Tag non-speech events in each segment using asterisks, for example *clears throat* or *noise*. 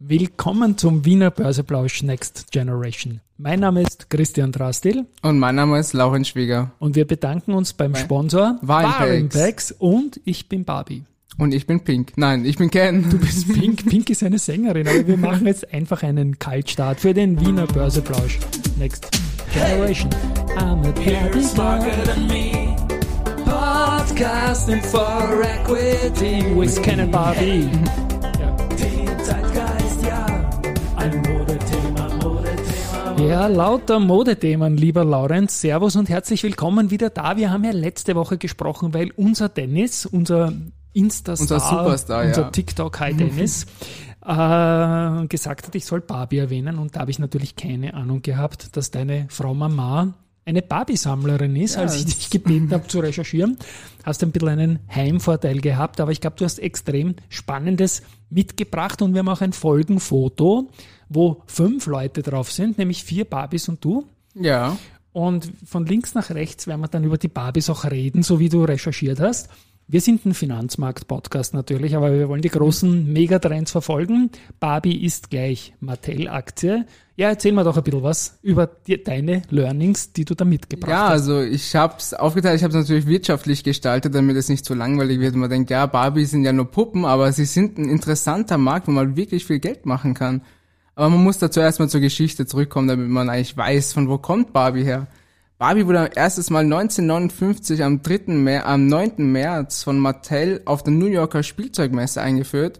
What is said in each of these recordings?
Willkommen zum Wiener Börseplausch Next Generation. Mein Name ist Christian Drastil. Und mein Name ist Lauren Schwieger. Und wir bedanken uns beim Sponsor Warenpacks. und ich bin Barbie. Und ich bin Pink. Nein, ich bin Ken. Du bist *laughs* Pink. Pink ist eine Sängerin, aber wir machen jetzt einfach einen Kaltstart für den Wiener Börseplausch Next Generation. I'm a Barbie me. Podcasting for Equity with Ken and Barbie. *laughs* Ja, lauter Modethemen, lieber Laurenz. Servus und herzlich willkommen wieder da. Wir haben ja letzte Woche gesprochen, weil unser Dennis, unser Insta-Star, unser, Superstar, unser ja. TikTok High Dennis, äh, gesagt hat, ich soll Barbie erwähnen. Und da habe ich natürlich keine Ahnung gehabt, dass deine Frau Mama eine Barbie-Sammlerin ist, ja, als ich dich gebeten habe zu recherchieren. Hast ein bisschen einen Heimvorteil gehabt, aber ich glaube, du hast extrem Spannendes mitgebracht und wir haben auch ein Folgenfoto wo fünf Leute drauf sind, nämlich vier Barbies und du. Ja. Und von links nach rechts werden wir dann über die Barbies auch reden, so wie du recherchiert hast. Wir sind ein Finanzmarkt-Podcast natürlich, aber wir wollen die großen Megatrends verfolgen. Barbie ist gleich Mattel-Aktie. Ja, erzähl mal doch ein bisschen was über die, deine Learnings, die du da mitgebracht ja, hast. Ja, also ich habe es aufgeteilt, ich habe es natürlich wirtschaftlich gestaltet, damit es nicht zu langweilig wird. Man denkt, ja, Barbie sind ja nur Puppen, aber sie sind ein interessanter Markt, wo man wirklich viel Geld machen kann. Aber man muss dazu erstmal zur Geschichte zurückkommen, damit man eigentlich weiß, von wo kommt Barbie her. Barbie wurde erstes Mal 1959 am 3. März, am 9. März von Mattel auf der New Yorker Spielzeugmesse eingeführt.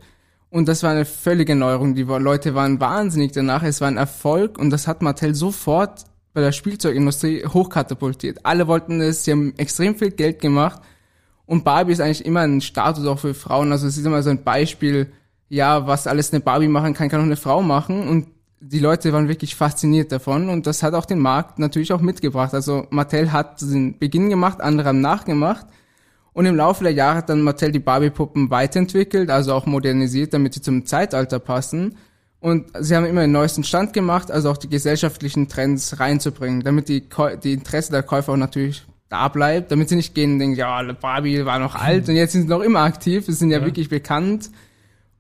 Und das war eine völlige Neuerung. Die Leute waren wahnsinnig danach. Es war ein Erfolg und das hat Mattel sofort bei der Spielzeugindustrie hochkatapultiert. Alle wollten es, sie haben extrem viel Geld gemacht. Und Barbie ist eigentlich immer ein Status auch für Frauen. Also es ist immer so ein Beispiel, ja, was alles eine Barbie machen kann, kann auch eine Frau machen. Und die Leute waren wirklich fasziniert davon und das hat auch den Markt natürlich auch mitgebracht. Also Mattel hat den Beginn gemacht, andere haben nachgemacht. Und im Laufe der Jahre hat dann Mattel die Barbie-Puppen weiterentwickelt, also auch modernisiert, damit sie zum Zeitalter passen. Und sie haben immer den neuesten Stand gemacht, also auch die gesellschaftlichen Trends reinzubringen, damit die, die Interesse der Käufer auch natürlich da bleibt, damit sie nicht gehen und denken, ja, Barbie war noch alt *laughs* und jetzt sind sie noch immer aktiv, sie sind ja, ja. wirklich bekannt.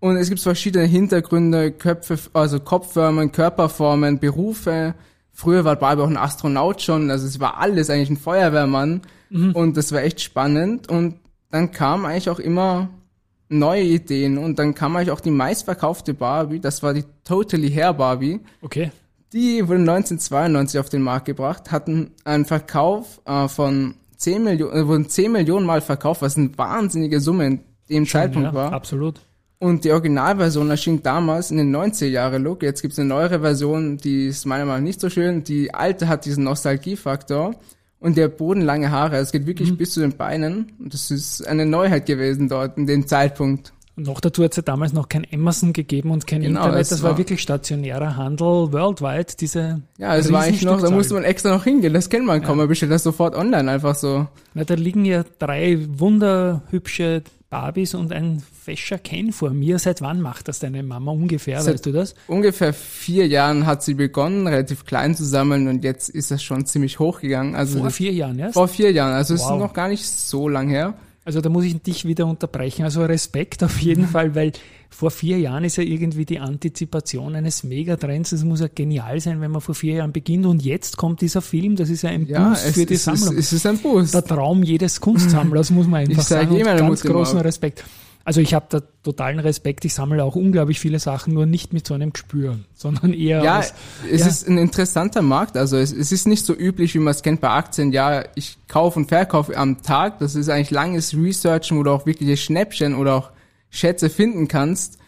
Und es gibt verschiedene Hintergründe, Köpfe, also Kopfformen, Körperformen, Berufe. Früher war Barbie auch ein Astronaut schon, also es war alles eigentlich ein Feuerwehrmann. Mhm. Und das war echt spannend. Und dann kam eigentlich auch immer neue Ideen und dann kam eigentlich auch die meistverkaufte Barbie, das war die Totally Hair Barbie. Okay. Die wurde 1992 auf den Markt gebracht, hatten einen Verkauf äh, von 10 Millionen, äh, wurden 10 Millionen Mal verkauft, was eine wahnsinnige Summe in dem Schon, Zeitpunkt ja, war. Absolut. Und die Originalversion erschien damals in den 90er Jahre Look. Jetzt gibt's eine neuere Version, die ist meiner Meinung nach nicht so schön. Die alte hat diesen Nostalgiefaktor und der Boden lange Haare. Es geht wirklich mhm. bis zu den Beinen. Das ist eine Neuheit gewesen dort in dem Zeitpunkt. Und noch dazu hat es ja damals noch kein Amazon gegeben und kein genau, Internet. Das war, war, wirklich stationärer Handel worldwide. Diese ja, es war eigentlich noch, da musste man extra noch hingehen. Das kennt man kaum. Ja. Man bestellt das sofort online einfach so. Na, da liegen ja drei wunderhübsche Barbies und ein fescher Ken vor mir. Seit wann macht das deine Mama ungefähr? Seit weißt du das? Ungefähr vier Jahren hat sie begonnen, relativ klein zu sammeln und jetzt ist das schon ziemlich hochgegangen. Also vor vier Jahren, ja? Vor vier Jahren, also wow. es ist noch gar nicht so lang her. Also da muss ich dich wieder unterbrechen. Also Respekt auf jeden Fall, weil vor vier Jahren ist ja irgendwie die Antizipation eines Megatrends. Das muss ja genial sein, wenn man vor vier Jahren beginnt. Und jetzt kommt dieser Film. Das ist ja ein ja, Boost für die es Sammlung. Ist, es ist ein Boost. Der Traum jedes Kunstsammlers, *laughs* muss man einfach ich sage sagen. Immer ganz großen Respekt. Also ich habe da totalen Respekt. Ich sammle auch unglaublich viele Sachen, nur nicht mit so einem Gespür, *laughs* sondern eher. Ja, aus, es ja. ist ein interessanter Markt. Also es, es, ist nicht so üblich, wie man es kennt bei Aktien. Ja, ich kaufe und verkaufe am Tag. Das ist eigentlich langes Researchen, wo du auch wirkliche Schnäppchen oder auch Schätze finden kannst.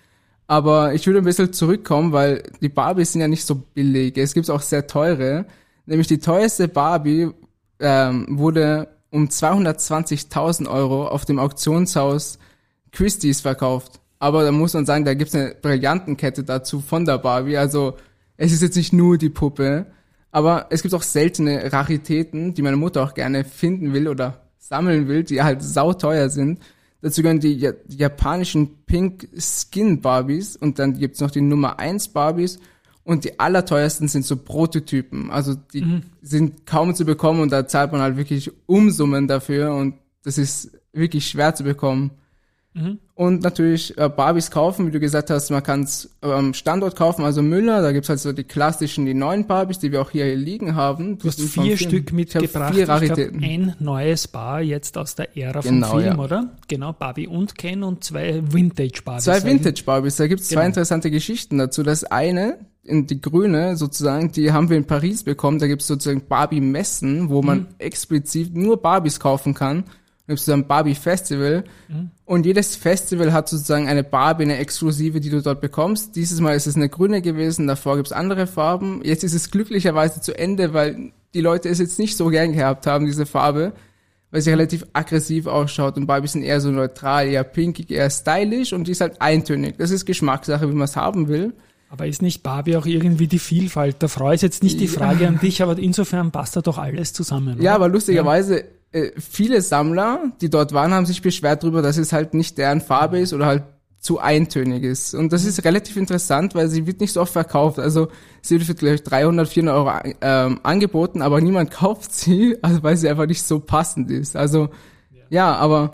Aber ich würde ein bisschen zurückkommen, weil die Barbies sind ja nicht so billig. Es gibt auch sehr teure. Nämlich die teuerste Barbie ähm, wurde um 220.000 Euro auf dem Auktionshaus Christie's verkauft. Aber da muss man sagen, da gibt's eine Brillantenkette dazu von der Barbie. Also es ist jetzt nicht nur die Puppe, aber es gibt auch seltene Raritäten, die meine Mutter auch gerne finden will oder sammeln will, die halt sauteuer sind. Dazu gehören die, die japanischen Pink Skin Barbies und dann gibt's noch die Nummer 1 Barbies und die allerteuersten sind so Prototypen. Also die mhm. sind kaum zu bekommen und da zahlt man halt wirklich Umsummen dafür und das ist wirklich schwer zu bekommen. Und natürlich äh, Barbies kaufen, wie du gesagt hast, man kann es ähm, Standort kaufen, also Müller, da gibt's halt so die klassischen, die neuen Barbies, die wir auch hier liegen haben. Du hast vier Stück mitgebracht. Vier Raritäten. Ich glaub, ein neues Bar jetzt aus der Ära Genau, vom Film, ja. oder? Genau, Barbie und Ken und zwei Vintage Barbies. Zwei Vintage Barbies, da gibt's Genau. zwei interessante Geschichten dazu. Das eine, in die grüne sozusagen, die haben wir in Paris bekommen, da gibt's sozusagen Barbie-Messen, wo Mhm. man explizit nur Barbies kaufen kann. Da gibt's so ein Barbie-Festival. Mhm. Und jedes Festival hat sozusagen eine Barbie, eine exklusive, die du dort bekommst. Dieses Mal ist es eine grüne gewesen, davor gibt's andere Farben. Jetzt ist es glücklicherweise zu Ende, weil die Leute es jetzt nicht so gern gehabt haben, diese Farbe, weil sie relativ aggressiv ausschaut und Barbies sind eher so neutral, eher pinkig, eher stylisch und die ist halt eintönig. Das ist Geschmackssache, wie man es haben will. Aber ist nicht Barbie auch irgendwie die Vielfalt? Der Frau ist jetzt nicht die Ja. Frage an dich, aber insofern passt da doch alles zusammen. Ja, oder? aber lustigerweise, äh, viele Sammler, die dort waren, haben sich beschwert darüber, dass es halt nicht deren Farbe ist oder halt zu eintönig ist. Und das ist relativ interessant, weil sie wird nicht so oft verkauft. Also sie wird für gleich 300, 400 Euro ähm, angeboten, aber niemand *laughs* kauft sie, also weil sie einfach nicht so passend ist. Also ja, aber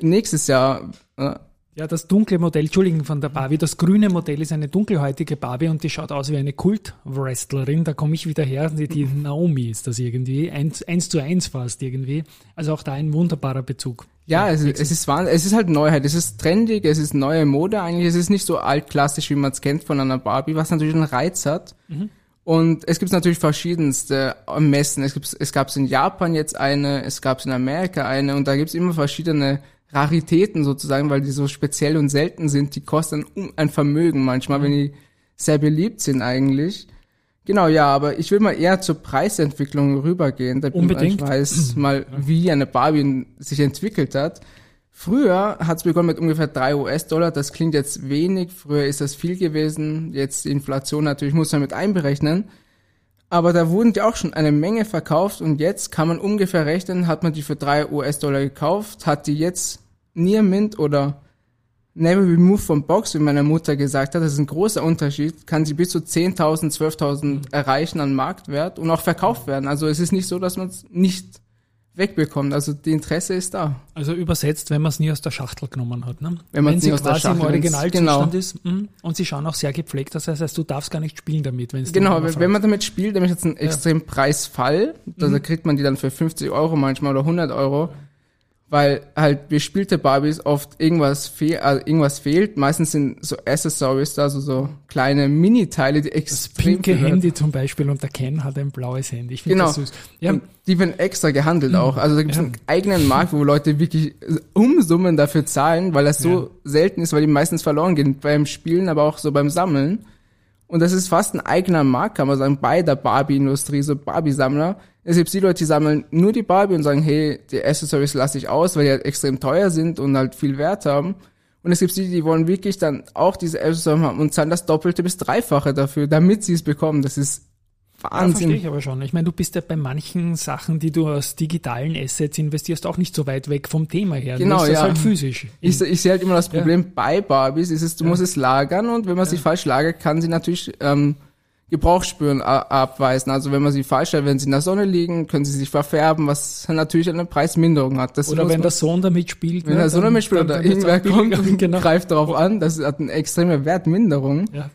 nächstes Jahr äh, Ja, das dunkle Modell, Entschuldigung, von der Barbie. Das grüne Modell ist eine dunkelhäutige Barbie und die schaut aus wie eine Kult-Wrestlerin. Da komme ich wieder her. Die, die Naomi ist das irgendwie. Eins, eins zu eins fast irgendwie. Also auch da ein wunderbarer Bezug. Ja, es, es ist. Es ist halt Neuheit. Es ist trendig, es ist neue Mode eigentlich. Es ist nicht so altklassisch, wie man es kennt von einer Barbie, was natürlich einen Reiz hat. Und es gibt natürlich verschiedenste Messen. Es, gibt, es gab es in Japan jetzt eine, es gab es in Amerika eine und da gibt es immer verschiedene Raritäten sozusagen, weil die so speziell und selten sind. Die kosten ein Vermögen manchmal, wenn die sehr beliebt sind eigentlich. Genau, ja, aber ich will mal eher zur Preisentwicklung rübergehen, damit Unbedingt. man weiß *clears throat* mal, wie eine Barbie sich entwickelt hat. Früher hat es begonnen mit ungefähr drei US-Dollar. Das klingt jetzt wenig. Früher ist das viel gewesen. Jetzt die Inflation natürlich muss man mit einberechnen. Aber da wurden die auch schon eine Menge verkauft und jetzt kann man ungefähr rechnen, hat man die für drei US-Dollar gekauft, hat die jetzt Near Mint oder Never Remove from Box, wie meine Mutter gesagt hat, das ist ein großer Unterschied, kann sie bis zu 10.000, 12.000 erreichen an Marktwert und auch verkauft werden. Also es ist nicht so, dass man es nicht wegbekommt. Also die Interesse ist da. Also übersetzt, wenn man es nie aus der Schachtel genommen hat. Ne? Wenn man's wenn nie aus der im Schachtel- wenn's- Originalzustand genau. ist. mm, Und sie schauen auch sehr gepflegt. Das heißt, du darfst gar nicht spielen damit, wenn es Genau, wenn, wenn man damit spielt, nämlich jetzt einen extremen Preisfall, da kriegt man die dann für 50 Euro manchmal oder 100 Euro, weil halt bespielte Barbies oft irgendwas, fehl, also irgendwas fehlt. Meistens sind so Accessories da, also so kleine Mini-Teile, die Das extrem pinke viel wert Handy zum Beispiel und der Ken hat ein blaues Handy. Ich finde Genau. das süß. Ja, Und die werden extra gehandelt auch. Also da gibt es Ja. einen eigenen Markt, wo Leute wirklich Umsummen dafür zahlen, weil das so selten ist, weil die meistens verloren gehen beim Spielen, aber auch so beim Sammeln. Und das ist fast ein eigener Markt, kann man sagen, bei der Barbie-Industrie, so Barbie-Sammler. Es gibt die Leute, die sammeln nur die Barbie und sagen, hey, die Accessories lasse ich aus, weil die halt extrem teuer sind und halt viel Wert haben. Und es gibt die, die wollen wirklich dann auch diese Accessories haben und zahlen das Doppelte bis Dreifache dafür, damit sie es bekommen. Das ist Ja, verstehe Wahnsinn. ich aber schon. Ich meine, du bist ja bei manchen Sachen, die du aus digitalen Assets investierst, auch nicht so weit weg vom Thema her. Genau, willst das ja. halt physisch. Ich, ich sehe halt immer das Problem bei Barbies, ist es, du musst es lagern und wenn man sie falsch lagert, kann sie natürlich ähm, Gebrauchsspuren abweisen. Also wenn man sie falsch stellt, wenn sie in der Sonne liegen, können sie sich verfärben, was natürlich eine Preisminderung hat. Das Oder wenn der Sohn damit spielt. wenn ne, der Sonne dann- mitspielt dann- oder irgendwer kommt und *laughs* genau. greift darauf an, das hat eine extreme Wertminderung. Ja.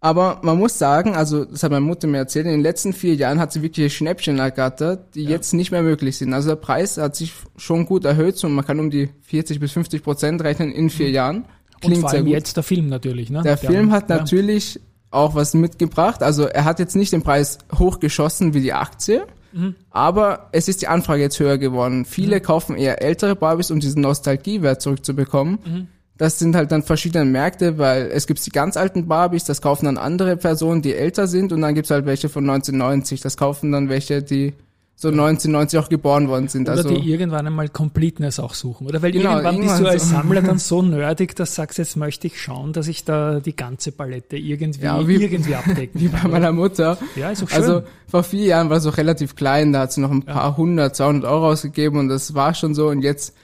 Aber man muss sagen, also das hat meine Mutter mir erzählt, in den letzten vier Jahren hat sie wirklich Schnäppchen ergattert, die jetzt nicht mehr möglich sind. Also der Preis hat sich schon gut erhöht und man kann um die 40 bis 50 Prozent rechnen in vier Jahren. Und Klingt vor sehr allem gut. jetzt der Film natürlich. Ne? Der Film hat ja. natürlich auch was mitgebracht. Also er hat jetzt nicht den Preis hochgeschossen wie die Aktie, Mhm. aber es ist die Anfrage jetzt höher geworden. Viele kaufen eher ältere Barbies, um diesen Nostalgiewert zurückzubekommen. Mhm. Das sind halt dann verschiedene Märkte, weil es gibt die ganz alten Barbies, das kaufen dann andere Personen, die älter sind und dann gibt's halt welche von 1990, das kaufen dann welche, die so 1990 auch geboren worden sind. Oder also die irgendwann einmal Completeness auch suchen. Oder weil Genau, irgendwann bist du irgendwann als so. Sammler dann *laughs* so nerdig, dass du sagst, jetzt möchte ich schauen, dass ich da die ganze Palette irgendwie, Ja, wie- irgendwie abdecken *laughs* wie bei kann. meiner Mutter. Ja, ist auch schön. Also vor vier Jahren war es auch relativ klein, da hat sie noch ein paar hundert, 200 Euro ausgegeben und das war schon so und jetzt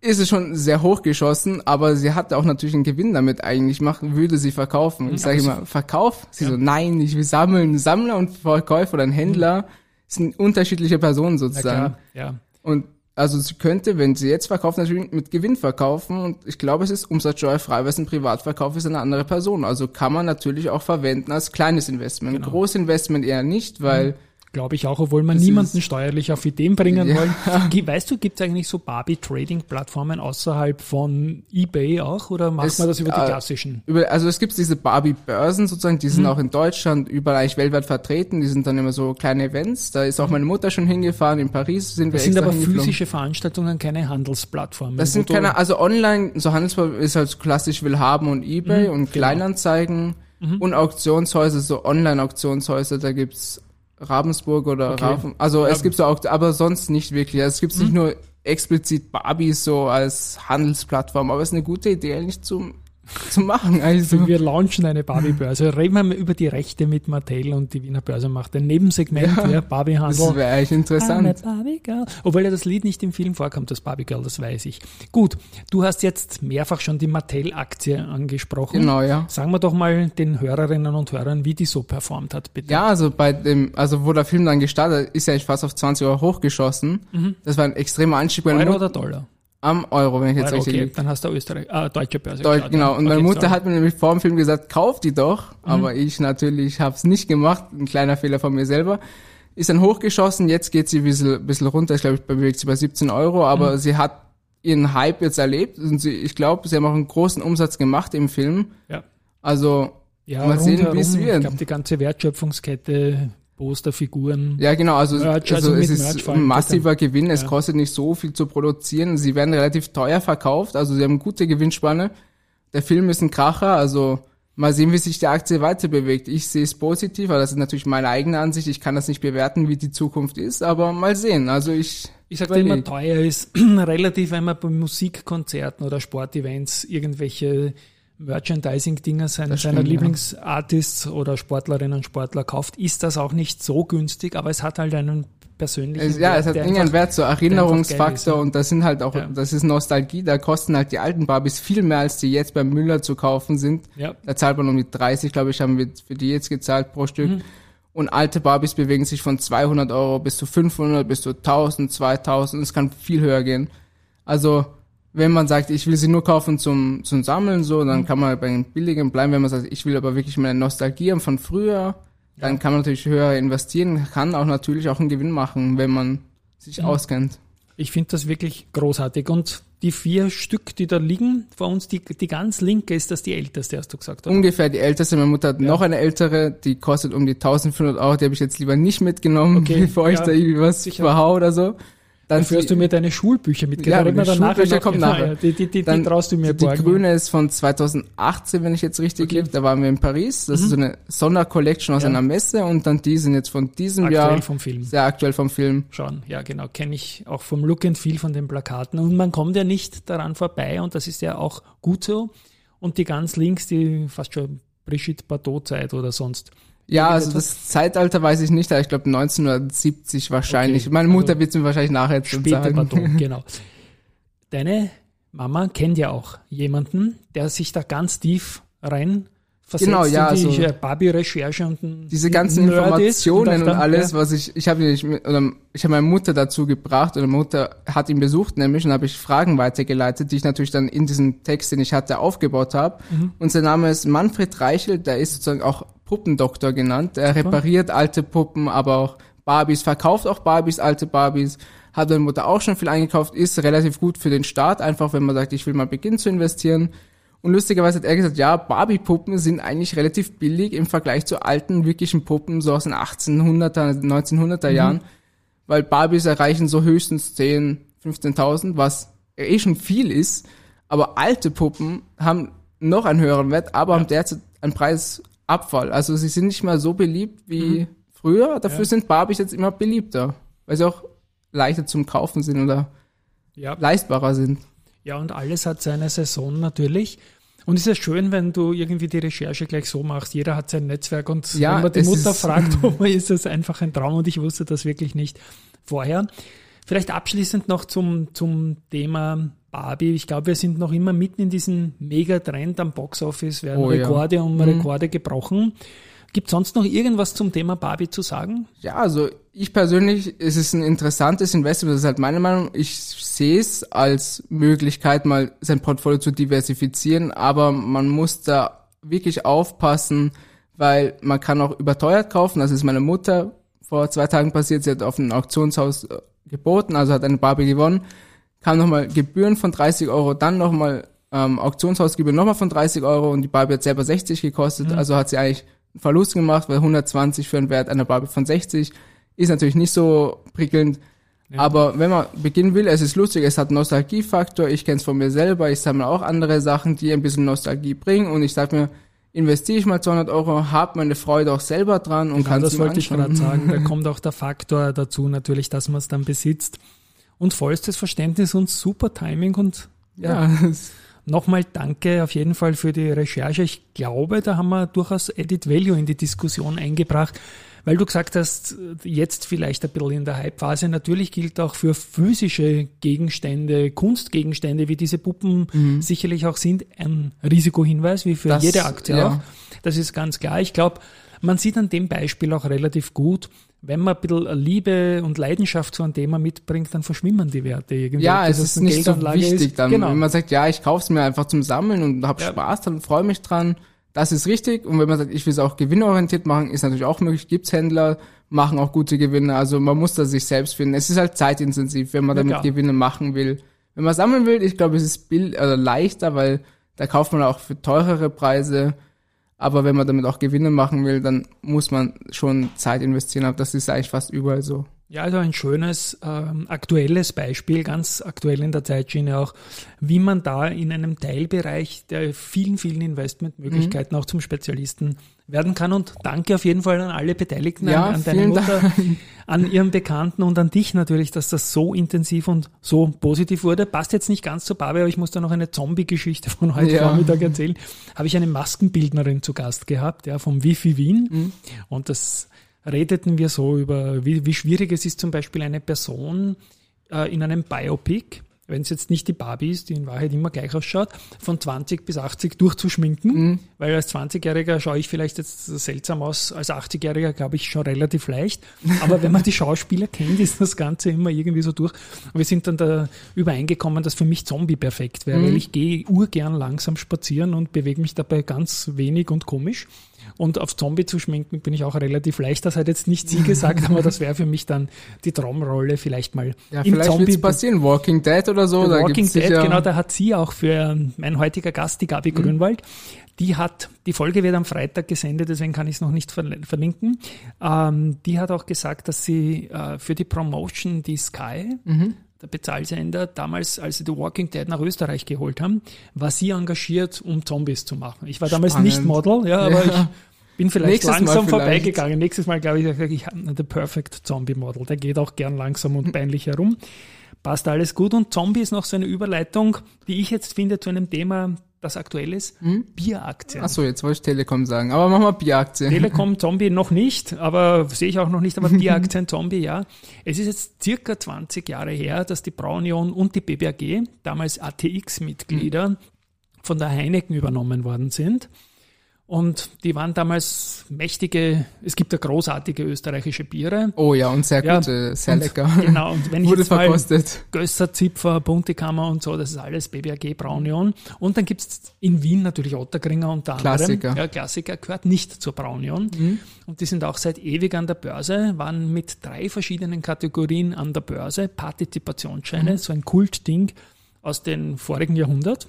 ist es schon sehr hochgeschossen, aber sie hatte auch natürlich einen Gewinn damit eigentlich machen, würde sie verkaufen. Ich sage immer, Verkauf? Sie so, nein, ich will sammeln. Sammler und Verkäufer oder ein Händler sind unterschiedliche Personen sozusagen. klar, ja. Und also sie könnte, wenn sie jetzt verkauft, natürlich mit Gewinn verkaufen und ich glaube, es ist umsatzsteuerfrei, weil es ein Privatverkauf ist, eine andere Person. Also kann man natürlich auch verwenden als kleines Investment. Genau. Großinvestment eher nicht, weil Glaube ich auch, obwohl man Das niemanden steuerlich auf Ideen bringen Ja. wollen. Weißt du, gibt es eigentlich so Barbie-Trading-Plattformen außerhalb von eBay auch oder macht Es- man das über die äh, klassischen? über, also es gibt diese Barbie-Börsen sozusagen, die sind Mhm. auch in Deutschland überall eigentlich weltweit vertreten. Die sind dann immer so kleine Events. Da ist auch meine Mutter schon hingefahren. In Paris sind wir. Das sind aber physische Veranstaltungen, keine Handelsplattformen. Das sind keine, also online, so Handelsplattform ist halt klassisch Willhaben und Ebay Mhm, und genau. Kleinanzeigen und Auktionshäuser, so Online-Auktionshäuser, da gibt's Ravensburg oder Okay. Raven, also es Ja. gibt so auch, aber sonst nicht wirklich. Also es gibt Mhm. nicht nur explizit Barbies so als Handelsplattform, aber es ist eine gute Idee eigentlich zum, *laughs* zu machen. Also. Wir launchen eine Barbie-Börse. Reden wir mal über die Rechte mit Mattel und die Wiener Börse macht ein Nebensegment, ja, Das Barbie-Handel. wäre eigentlich interessant. Barbie Girl. Obwohl ja das Lied nicht im Film vorkommt, das Barbie Girl, das weiß ich. Gut, du hast jetzt mehrfach schon die Mattel-Aktie angesprochen. Genau, ja. Sagen wir doch mal den Hörerinnen und Hörern, wie die so performt hat, bitte. Ja, also bei dem, also wo der Film dann gestartet ist, ist ja eigentlich fast auf 20 Euro hochgeschossen. Das war ein extremer Anstieg. Mhm. Euro oder Dollar? Am Euro, wenn ich jetzt Euro, richtig okay, liege. dann hast du Österreich, äh, deutsche Börse. Deutsch, geschaut, genau. Und meine Mutter sorry. hat mir nämlich vor dem Film gesagt, kauf die doch. Mhm. Aber ich natürlich habe es nicht gemacht. Ein kleiner Fehler von mir selber. Ist dann hochgeschossen. Jetzt geht sie ein bisschen, bisschen runter. Ich glaube, ich bewegt sie bei 17 Euro. Aber Mhm. sie hat ihren Hype jetzt erlebt. Und sie, ich glaube, sie haben auch einen großen Umsatz gemacht im Film. Ja. Also, Ja, Mal sehen, wie es wird. Ich glaube, die ganze Wertschöpfungskette, Poster, Figuren. ja genau, also, Merch, also, also es ist ein massiver Gewinn. Es Ja. kostet nicht so viel zu produzieren. Sie werden relativ teuer verkauft. Also, sie haben gute Gewinnspanne. Der Film ist ein Kracher. Also, mal sehen, wie sich die Aktie weiter bewegt. Ich sehe es positiv, aber das ist natürlich meine eigene Ansicht. Ich kann das nicht bewerten, wie die Zukunft ist, aber mal sehen. Also, ich, Ich sag dir immer, teuer ist *clears throat* relativ, wenn man bei Musikkonzerten oder Sportevents irgendwelche Merchandising-Dinger sein, Das seiner stimmt, ja. Lieblingsartists oder Sportlerinnen und Sportler kauft, ist das auch nicht so günstig, aber es hat halt einen persönlichen Es, ja, es hat irgendeinen Wert, so ist, Erinnerungsfaktor ja. und das sind halt auch, Ja. das ist Nostalgie, da kosten halt die alten Barbies viel mehr, als die jetzt beim Müller zu kaufen sind. Ja. Da zahlt man um die 30, glaube ich, haben wir für die jetzt gezahlt pro Stück. Mhm. Und alte Barbies bewegen sich von 200 Euro bis zu 500, bis zu 1000, 2000, es kann viel höher gehen. Also, wenn man sagt, ich will sie nur kaufen zum, zum Sammeln, so, dann Mhm. kann man bei den billigen bleiben. Wenn man sagt, ich will aber wirklich meine Nostalgie haben von früher, dann kann man natürlich höher investieren, kann auch natürlich auch einen Gewinn machen, wenn man sich Mhm. auskennt. Ich finde das wirklich großartig. Und die vier Stück, die da liegen, vor uns, die, die ganz linke ist das die älteste, hast du gesagt, oder? Ungefähr die älteste, meine Mutter hat noch eine ältere, die kostet um die 1500 Euro, die habe ich jetzt lieber nicht mitgenommen, Okay, *laughs* bevor ich ja, da irgendwie was sicher. verhau oder so. Dann Dafür hast du mir deine Schulbücher mitgebracht. Ja, die Schulbücher kommen nachher. ja, Die, die, die, Dann die traust du mir die borgen. grüne ist von 2018, wenn ich jetzt richtig Okay. Mhm. liege. Da waren wir in Paris. Das ist so eine Sondercollection aus Ja. einer Messe und dann die sind jetzt von diesem Aktuell Jahr vom Film. sehr aktuell vom Film. schauen. Ja, genau, kenne ich auch vom Look and Feel von den Plakaten. Und man kommt ja nicht daran vorbei und das ist ja auch gut so. Und die ganz links, die fast schon Brigitte Bardot-Zeit oder sonst. Ja, also das Zeitalter weiß ich nicht, aber ich glaube 1970 wahrscheinlich. Okay, Meine Mutter also wird es mir wahrscheinlich nachher Später sagen. *laughs* Genau. Deine Mama kennt ja auch jemanden, der sich da ganz tief rein versetzt Genau, ja, in die also- Barbie-Recherche und diese ganzen Nerd Informationen und, dann- alles, ja, was ich, ich habe oder ich habe meine Mutter dazu gebracht oder meine Mutter hat ihn besucht nämlich und habe ich Fragen weitergeleitet, die ich natürlich dann in diesem Text, den ich hatte, aufgebaut habe. Mhm. Und sein Name ist Manfred Reichel, der ist sozusagen auch Puppendoktor genannt. Er repariert alte Puppen, aber auch Barbies, verkauft auch Barbies, alte Barbies. Hat meine Mutter auch schon viel eingekauft, ist relativ gut für den Start, einfach wenn man sagt, ich will mal beginnen zu investieren. Und lustigerweise hat er gesagt, ja, Barbie-Puppen sind eigentlich relativ billig im Vergleich zu alten, wirklichen Puppen, so aus den 1800er, 1900er Jahren. Weil Barbies erreichen so höchstens 10, 15.000, was eh schon viel ist. Aber alte Puppen haben noch einen höheren Wert, aber haben derzeit einen Preisabfall. Also sie sind nicht mehr so beliebt wie früher. Dafür Ja. sind Barbies jetzt immer beliebter, weil sie auch leichter zum Kaufen sind oder ja, leistbarer sind. Ja, und alles hat seine Saison natürlich. Und es ist ja schön, wenn du irgendwie die Recherche gleich so machst. Jeder hat sein Netzwerk und Ja, wenn man die es Mutter fragt, *laughs* ist es einfach ein Traum und ich wusste das wirklich nicht vorher. Vielleicht abschließend noch zum, zum Thema Barbie. Ich glaube, wir sind noch immer mitten in diesem Megatrend am Boxoffice, werden Oh ja. Rekorde um Mhm. Rekorde gebrochen. Gibt sonst noch irgendwas zum Thema Barbie zu sagen? Ja, also ich persönlich, es ist ein interessantes Investment, das ist halt meine Meinung. Ich sehe es als Möglichkeit, mal sein Portfolio zu diversifizieren, aber man muss da wirklich aufpassen, weil man kann auch überteuert kaufen. Das ist meine Mutter vor zwei Tagen passiert. Sie hat auf einem Auktionshaus äh, geboten, also hat eine Barbie gewonnen, kam nochmal Gebühren von 30 Euro, dann nochmal ähm, Auktionshausgebühren nochmal von 30 Euro und die Barbie hat selber 60 gekostet, mhm. also hat sie eigentlich einen Verlust gemacht, weil 120 für einen Wert einer Barbie von 60 ist natürlich nicht so prickelnd. Ja. Aber wenn man beginnen will, es ist lustig, es hat Nostalgiefaktor, ich kenne es von mir selber, ich sammle auch andere Sachen, die ein bisschen Nostalgie bringen und ich sage mir, investiere ich mal 200 Euro, habe meine Freude auch selber dran und genau, kann das wollte ich gerade sagen. Da *laughs* kommt auch der Faktor dazu natürlich, dass man es dann besitzt und vollstes Verständnis und super Timing und ja. ja. *laughs* Nochmal danke auf jeden Fall für die Recherche. Ich glaube, da haben wir durchaus Edit Value in die Diskussion eingebracht. Weil du gesagt hast, jetzt vielleicht ein bisschen in der Hype-Phase, natürlich gilt auch für physische Gegenstände, Kunstgegenstände, wie diese Puppen mhm. sicherlich auch sind, ein Risikohinweis, wie für das, jede Aktie ja. auch. Das ist ganz klar. Ich glaube, man sieht an dem Beispiel auch relativ gut, wenn man ein bisschen Liebe und Leidenschaft zu einem Thema mitbringt, dann verschwimmen die Werte irgendwie. Ja, es ist nicht so wichtig ist. dann. Genau. Wenn man sagt, ja, ich kaufe es mir einfach zum Sammeln und habe ja. Spaß, dann freue mich dran das ist richtig. Und wenn man sagt, ich will es auch gewinnorientiert machen, ist natürlich auch möglich. Gibt's Händler, machen auch gute Gewinne. Also man muss da sich selbst finden. Es ist halt zeitintensiv, wenn man ja, damit klar. Gewinne machen will. Wenn man sammeln will, ich glaube, es ist bild, also leichter, weil da kauft man auch für teurere Preise. Aber wenn man damit auch Gewinne machen will, dann muss man schon Zeit investieren. Aber das ist eigentlich fast überall so. Ja, also ein schönes ähm, aktuelles Beispiel, ganz aktuell in der Zeitschiene auch, wie man da in einem Teilbereich der vielen, vielen Investmentmöglichkeiten mhm. auch zum Spezialisten werden kann. Und danke auf jeden Fall an alle Beteiligten, ja, an, an deine Mutter, Dank. *laughs* an ihren Bekannten und an dich natürlich, dass das so intensiv und so positiv wurde. Passt jetzt nicht ganz zur Barbe, aber ich muss da noch eine Zombie-Geschichte von heute ja. Vormittag erzählen. Habe ich eine Maskenbildnerin zu Gast gehabt, ja, vom Wifi Wien. Mhm. Und das redeten wir so über, wie, wie schwierig es ist, zum Beispiel eine Person äh, in einem Biopic, wenn es jetzt nicht die Barbie ist, die in Wahrheit immer gleich ausschaut, von 20 bis 80 durchzuschminken, mhm. weil als 20-Jähriger schaue ich vielleicht jetzt seltsam aus, als 80-Jähriger glaube ich schon relativ leicht, aber wenn man die Schauspieler kennt, ist das Ganze immer irgendwie so durch. Und wir sind dann da übereingekommen, dass für mich Zombie perfekt wäre, mhm. weil ich gehe urgern langsam spazieren und bewege mich dabei ganz wenig und komisch. Und auf Zombie zu schminken bin ich auch relativ leicht. Das hat jetzt nicht sie gesagt, aber das wäre für mich dann die Traumrolle vielleicht mal. Ja, im vielleicht Zombie passieren. Walking Dead oder so. Da Walking Dead, genau, da hat sie auch für mein heutiger Gast, die Gabi mhm. Grünwald, die hat, die Folge wird am Freitag gesendet, deswegen kann ich es noch nicht verlinken. Ähm, die hat auch gesagt, dass sie äh, für die Promotion die Sky, mhm. Der Bezahlsender, damals, als sie The Walking Dead nach Österreich geholt haben, war sie engagiert, um Zombies zu machen. Ich war damals Spannend. nicht Model, ja, aber ja. ich bin vielleicht Nächstes langsam vorbeigegangen. Nächstes Mal glaube ich, ich habe The Perfect Zombie Model. Der geht auch gern langsam und peinlich herum. Passt alles gut. Und Zombie ist noch so eine Überleitung, die ich jetzt finde zu einem Thema, das aktuell ist. Hm? Bieraktien. Achso, jetzt wollte ich Telekom sagen. Aber machen wir Bieraktien. Telekom *laughs* Zombie noch nicht, aber sehe ich auch noch nicht, aber Bieraktien *laughs* Zombie, ja. Es ist jetzt circa 20 Jahre her, dass die Braunion und die BBAG, damals ATX-Mitglieder, hm. von der Heineken übernommen worden sind. Und die waren damals mächtige, es gibt ja großartige österreichische Biere. Oh ja, und sehr ja, gute, sehr und, lecker. Genau, und wenn ich Wurde jetzt verkostet. mal Gösser, Zipfer, Buntekammer und so, das ist alles BBAG Braunion. Und dann gibt's in Wien natürlich Ottergringer unter anderem. Klassiker. Ja, Klassiker gehört nicht zur Braunion. Mhm. Und die sind auch seit ewig an der Börse, waren mit drei verschiedenen Kategorien an der Börse, Partizipationsscheine, mhm. so ein Kultding aus den vorigen Jahrhundert.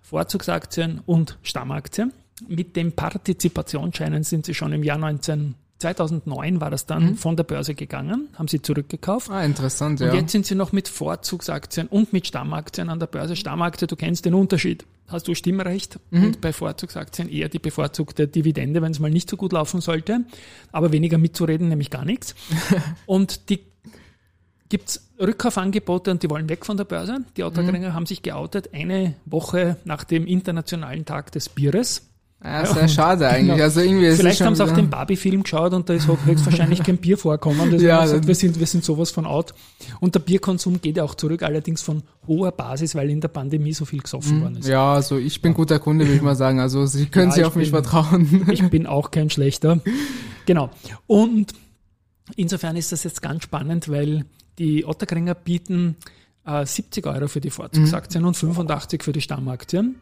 Vorzugsaktien und Stammaktien. Mit den Partizipationsscheinen sind sie schon im Jahr 19, 2009 war das dann mhm. von der Börse gegangen, haben sie zurückgekauft. Ah, interessant, ja. Und jetzt sind sie noch mit Vorzugsaktien und mit Stammaktien an der Börse. Stammaktie, du kennst den Unterschied. Hast du Stimmrecht mhm. und bei Vorzugsaktien eher die bevorzugte Dividende, wenn es mal nicht so gut laufen sollte, aber weniger mitzureden, nämlich gar nichts. *laughs* und die gibt's Rückkaufangebote und die wollen weg von der Börse. Die Autogänger mhm. haben sich geoutet eine Woche nach dem Internationalen Tag des Bieres Ja, sehr schade eigentlich. Genau. Also irgendwie ist Vielleicht haben sie auch den Barbie-Film geschaut und da ist höchstwahrscheinlich kein Bier vorkommen. Das *laughs* ja, gesagt, wir sind, wir sind sowas von out. Und der Bierkonsum geht auch zurück, allerdings von hoher Basis, weil in der Pandemie so viel gesoffen worden ist. Ja, also ich bin guter Kunde, würde ich mal sagen. Also Sie können ja, sich auf mich bin, vertrauen. *laughs* Ich bin auch kein schlechter. *laughs* Genau. Und insofern ist das jetzt ganz spannend, weil die Otterkringer bieten äh, 70 Euro für die Vorzugsaktien mhm. und 85 für die Stammaktien.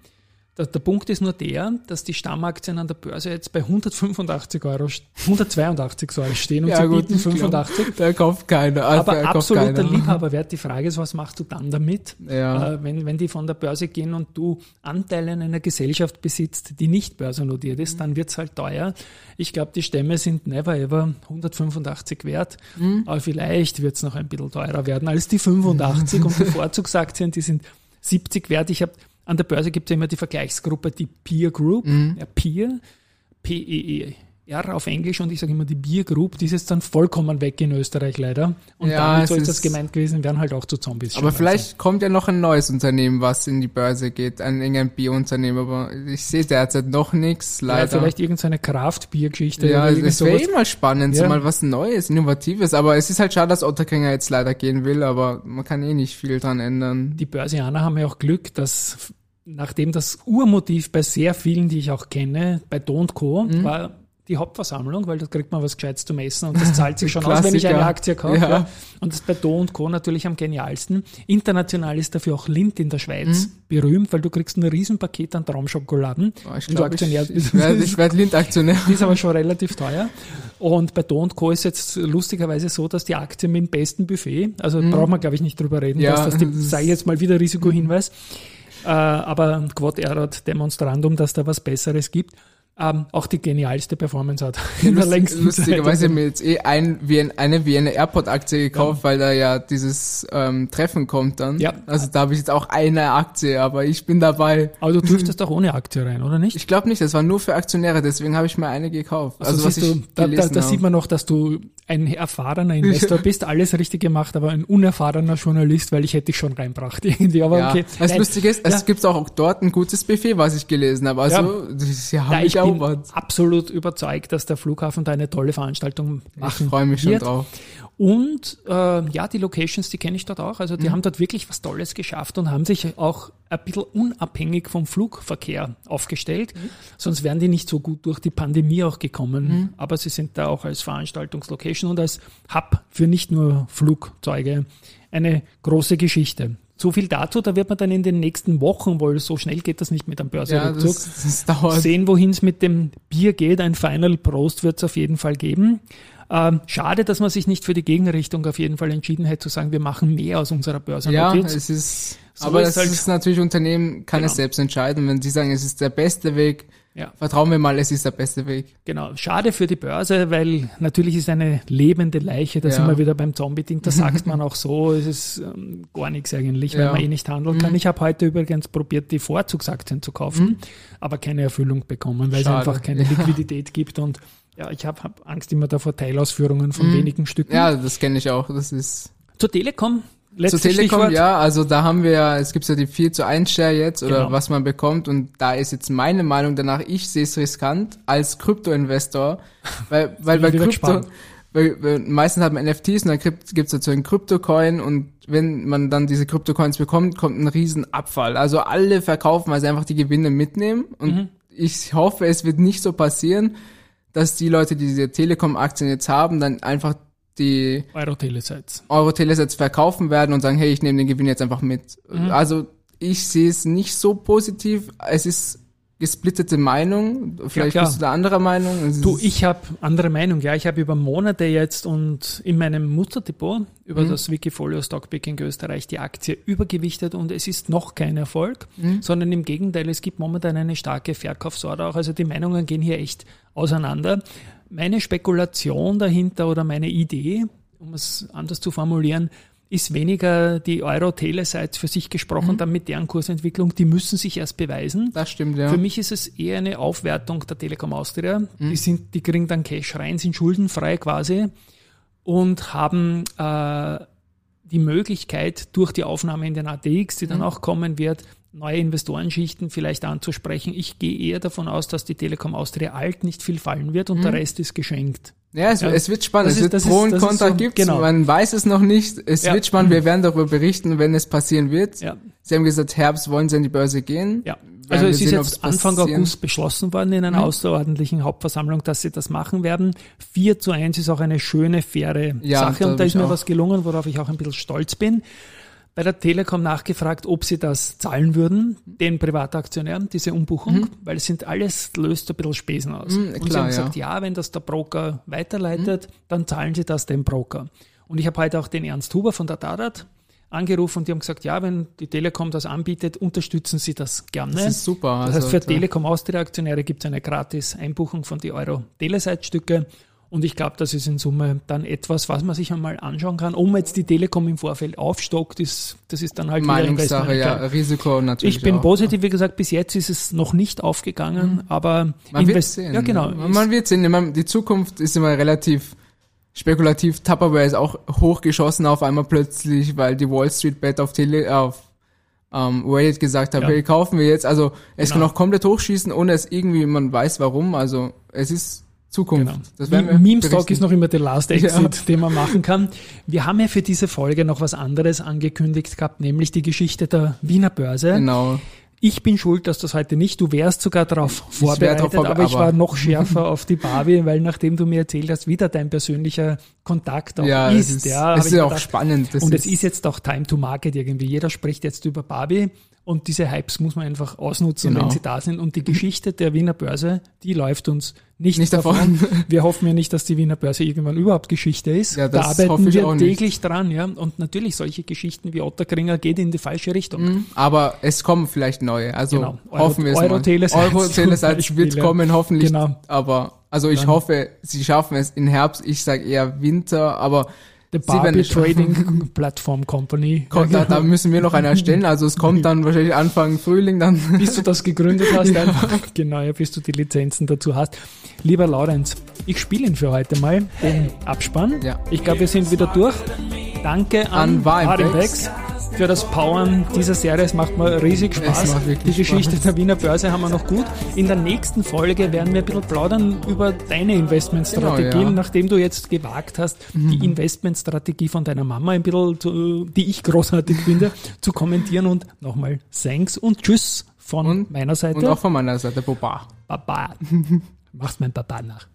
Der, der, Punkt ist nur der, dass die Stammaktien an der Börse jetzt bei 185 Euro, 182 sorry, stehen und ja, sie gut, bieten 85. Glaub, da *laughs* kauft keiner. Also Aber absoluter keiner. Liebhaberwert. Die Frage ist, was machst du dann damit? Ja. Äh, wenn, wenn die von der Börse gehen und du Anteile in einer Gesellschaft besitzt, die nicht börsennotiert ist, mhm. dann wird's halt teuer. Ich glaube, die Stämme sind never ever 185 wert. Mhm. Aber vielleicht wird's noch ein bisschen teurer werden als die 85 und die *laughs* Vorzugsaktien, die sind 70 wert. Ich habe an der Börse gibt es ja immer die Vergleichsgruppe, die Peer Group, mhm. ja, Peer, P-E-E. R auf Englisch und ich sage immer die Beer Group, die ist jetzt dann vollkommen weg in Österreich leider. Und ja, damit soll es das gemeint gewesen werden, halt auch zu Zombies. Aber vielleicht also. kommt ja noch ein neues Unternehmen, was in die Börse geht, ein irgendein Bierunternehmen, aber ich sehe derzeit noch nichts, leider. Ja, vielleicht irgendeine Kraft-Bier-Geschichte. Ja, es wäre immer spannend, ja. so mal was Neues, Innovatives, aber es ist halt schade, dass Otterkringer jetzt leider gehen will, aber man kann eh nicht viel dran ändern. Die Börsianer haben ja auch Glück, dass nachdem das Urmotiv bei sehr vielen, die ich auch kenne, bei Don't Co. Mhm. war die Hauptversammlung, weil da kriegt man was Gescheites zu messen und das zahlt sich *laughs* schon aus, wenn ich eine Aktie kaufe. Ja. Ja. Und das ist bei Do Co. natürlich am genialsten. International ist dafür auch Lind in der Schweiz mhm. berühmt, weil du kriegst ein Riesenpaket an Traumschokoladen. Oh, ich glaube, ich, ich werde werd Lind-Aktionär. *laughs* Die ist aber schon relativ teuer. Und bei Do Co. ist jetzt lustigerweise so, dass die Aktie mit dem besten Buffet, also mhm. braucht man glaube ich nicht drüber reden, ja. dass das die, *laughs* sei jetzt mal wieder Risikohinweis, äh, aber Quod erat demonstrandum, dass da was Besseres gibt. Ähm, auch die genialste Performance hat. In der längsten Lustigerweise habe ich mir jetzt eh ein, wie ein, eine Vienna Airport Aktie gekauft, ja. weil da ja dieses ähm, Treffen kommt dann. Ja. Also da habe ich jetzt auch eine Aktie, aber ich bin dabei. Aber du dürftest doch ohne Aktie rein, oder nicht? Ich glaube nicht, das war nur für Aktionäre, deswegen habe ich mir eine gekauft. Also, also was du, da, da, da sieht man noch, dass du ein erfahrener Investor *laughs* bist, alles richtig gemacht, aber ein unerfahrener Journalist, weil ich hätte dich schon reinbracht *laughs* irgendwie. Aber ja. okay. Das Lustige ist, ja. es gibt auch dort ein gutes Buffet, was ich gelesen habe. Also ja. sie haben ja, mich bin absolut überzeugt, dass der Flughafen da eine tolle Veranstaltung machen Ich freue mich wird. schon drauf. Und äh, ja, die Locations, die kenne ich dort auch. Also die mhm. haben dort wirklich was Tolles geschafft und haben sich auch ein bisschen unabhängig vom Flugverkehr aufgestellt. Mhm. Sonst wären die nicht so gut durch die Pandemie auch gekommen. Mhm. Aber sie sind da auch als Veranstaltungslocation und als Hub für nicht nur Flugzeuge eine große Geschichte. So viel dazu, da wird man dann in den nächsten Wochen, weil so schnell geht das nicht mit einem Börsenrückzug, ja, das, das dauert. sehen, wohin es mit dem Bier geht. Ein Final Prost wird es auf jeden Fall geben. Ähm, schade, dass man sich nicht für die Gegenrichtung auf jeden Fall entschieden hätte, zu sagen, wir machen mehr aus unserer Börse. Ja, es ist, so aber es halt ist natürlich Unternehmen, kann genau. es selbst entscheiden. Wenn sie sagen, es ist der beste Weg, ja. Vertrauen wir mal, es ist der beste Weg. Genau. Schade für die Börse, weil natürlich ist eine lebende Leiche, da ja. sind wir wieder beim Zombie-Ding, da *laughs* sagt man auch so, es ist ähm, gar nichts eigentlich, weil ja. man eh nicht handeln kann. Mhm. Ich habe heute übrigens probiert, die Vorzugsaktien zu kaufen, mhm. aber keine Erfüllung bekommen, weil Schade. es einfach keine *laughs* Liquidität gibt und ja, ich habe hab Angst immer davor Teilausführungen von mhm. wenigen Stücken. Ja, das kenne ich auch. Das ist zur Telekom Letztes Zur Telekom, Stichwort. ja, also da haben wir ja, es gibt ja die 4 zu 1 Share jetzt oder genau. was man bekommt und da ist jetzt meine Meinung danach, ich sehe es riskant als Krypto-Investor, *laughs* weil, weil bei Krypto, weil, weil meistens hat man NFTs und dann gibt es dazu einen Krypto-Coin und wenn man dann diese Krypto-Coins bekommt, kommt ein riesen Abfall. Also alle verkaufen, weil sie einfach die Gewinne mitnehmen und mhm. ich hoffe, es wird nicht so passieren, dass die Leute, die diese Telekom-Aktien jetzt haben, dann einfach die Euro-Telesets Euro-Telesets verkaufen werden und sagen, hey, ich nehme den Gewinn jetzt einfach mit. Mhm. Also ich sehe es nicht so positiv. Es ist gesplittete Meinung. Vielleicht ja, bist du da anderer Meinung. Es du, ich habe andere Meinung. Ja, ich habe über Monate jetzt und in meinem Mutterdepot über mhm. das Wikifolio Stockpicking Österreich die Aktie übergewichtet und es ist noch kein Erfolg, mhm. sondern im Gegenteil, es gibt momentan eine starke Verkaufsorder auch. Also die Meinungen gehen hier echt auseinander. Meine Spekulation dahinter oder meine Idee, um es anders zu formulieren, ist weniger die Euro-Tele-Sites für sich gesprochen, mhm. dann mit deren Kursentwicklung, die müssen sich erst beweisen. Das stimmt, ja. Für mich ist es eher eine Aufwertung der Telekom Austria. Mhm. Die, sind, die kriegen dann Cash rein, sind schuldenfrei quasi und haben äh, die Möglichkeit durch die Aufnahme in den ATX, die dann mhm. auch kommen wird, neue Investorenschichten vielleicht anzusprechen. Ich gehe eher davon aus, dass die Telekom Austria alt nicht viel fallen wird und mhm. der Rest ist geschenkt. Ja, es, ja. es wird spannend. Es wird ist, Pro und Contra so, gibt genau. Man weiß es noch nicht. Es ja. wird spannend. Wir werden darüber berichten, wenn es passieren wird. Ja. Sie haben gesagt, Herbst wollen Sie an die Börse gehen. Ja. Also es ist sehen, jetzt Anfang August beschlossen worden in einer mhm. außerordentlichen Hauptversammlung, dass sie das machen werden. 4 zu 1 ist auch eine schöne, faire Sache und da ist mir auch. was gelungen, worauf ich auch ein bisschen stolz bin bei der Telekom nachgefragt, ob sie das zahlen würden, den Privataktionären, diese Umbuchung, mhm. weil es sind alles, löst ein bisschen Spesen aus. Mhm, und sie haben gesagt, ja. ja. wenn das der Broker weiterleitet, mhm. dann zahlen sie das dem Broker. Und ich habe heute auch den Ernst Huber von der Dadat angerufen und die haben gesagt, ja, wenn die Telekom das anbietet, unterstützen sie das gerne. Das ist super. Das heißt, für also, Telekom Austria-Aktionäre gibt es eine gratis Einbuchung von die Euro-Teleseitstücke und ich glaube, das ist in Summe dann etwas, was man sich einmal anschauen kann. Ob man jetzt die Telekom im Vorfeld aufstockt, ist, das ist dann halt Meinungssache, ja, Risiko natürlich. Ich bin auch. positiv, wie gesagt, bis jetzt ist es noch nicht aufgegangen, mhm. aber man wird sehen. Ja, genau. Man wird sehen. Die Zukunft ist immer relativ spekulativ. Tupperware ist auch hochgeschossen auf einmal plötzlich, weil die Wall Street Bet auf Tele, auf ähm, Reddit gesagt hat, ja. hey, kaufen wir jetzt. Also es genau. kann auch komplett hochschießen, ohne es irgendwie man weiß warum. Also es ist Zukunft. Genau. Meme-Stock ist noch immer der Last Exit, ja. den man machen kann. Wir haben ja für diese Folge noch was anderes angekündigt gehabt, nämlich die Geschichte der Wiener Börse. Genau. Ich bin schuld, dass das heute nicht. Du wärst sogar darauf vorbereitet, vor, aber ich war noch schärfer *laughs* auf die Barbie, weil nachdem du mir erzählt hast, wieder dein persönlicher Kontakt auch ja, ist. Ist, ja, es ist ja auch spannend. Das und es ist jetzt auch Time to Market irgendwie. Jeder spricht jetzt über Barbie und diese Hypes muss man einfach ausnutzen, genau. wenn sie da sind. Und die Geschichte der Wiener Börse, die läuft uns nicht, nicht davon. davon. *laughs* Wir hoffen ja nicht, dass die Wiener Börse irgendwann überhaupt Geschichte ist. Ja, da arbeiten wir täglich dran, ja. Und natürlich solche Geschichten wie Otterkringer geht in die falsche Richtung. Mhm, aber es kommen vielleicht neue. Also genau. Euro, hoffen wir es Euro mal. Euro Telesites wird kommen, hoffentlich. Genau. Aber also ich Dann. hoffe, sie schaffen es in Herbst. Ich sage eher Winter, aber The Barbie Trading *laughs* Platform Company. Kommt, da, da, müssen wir noch eine erstellen. Also es kommt dann wahrscheinlich Anfang Frühling dann. *laughs* Bis du das gegründet hast, *laughs* ja. einfach. Genau, ja, bis du die Lizenzen dazu hast. Lieber Laurenz, ich spiele ihn für heute mal, den Abspann. Ja. Ich glaube, wir sind wieder durch. Danke an, an Haribex für das Powern dieser Serie. Es macht mir riesig Spaß. Die Geschichte Spaß. der Wiener Börse haben wir noch gut. In der nächsten Folge werden wir ein bisschen plaudern über deine Investmentstrategien, genau, ja. nachdem du jetzt gewagt hast, mhm. die Investmentstrategie von deiner Mama ein bisschen, zu, die ich großartig finde, zu kommentieren. Und nochmal Thanks und Tschüss von und, meiner Seite. Und auch von meiner Seite, Baba. Baba. *laughs* Machst mein Baba nach.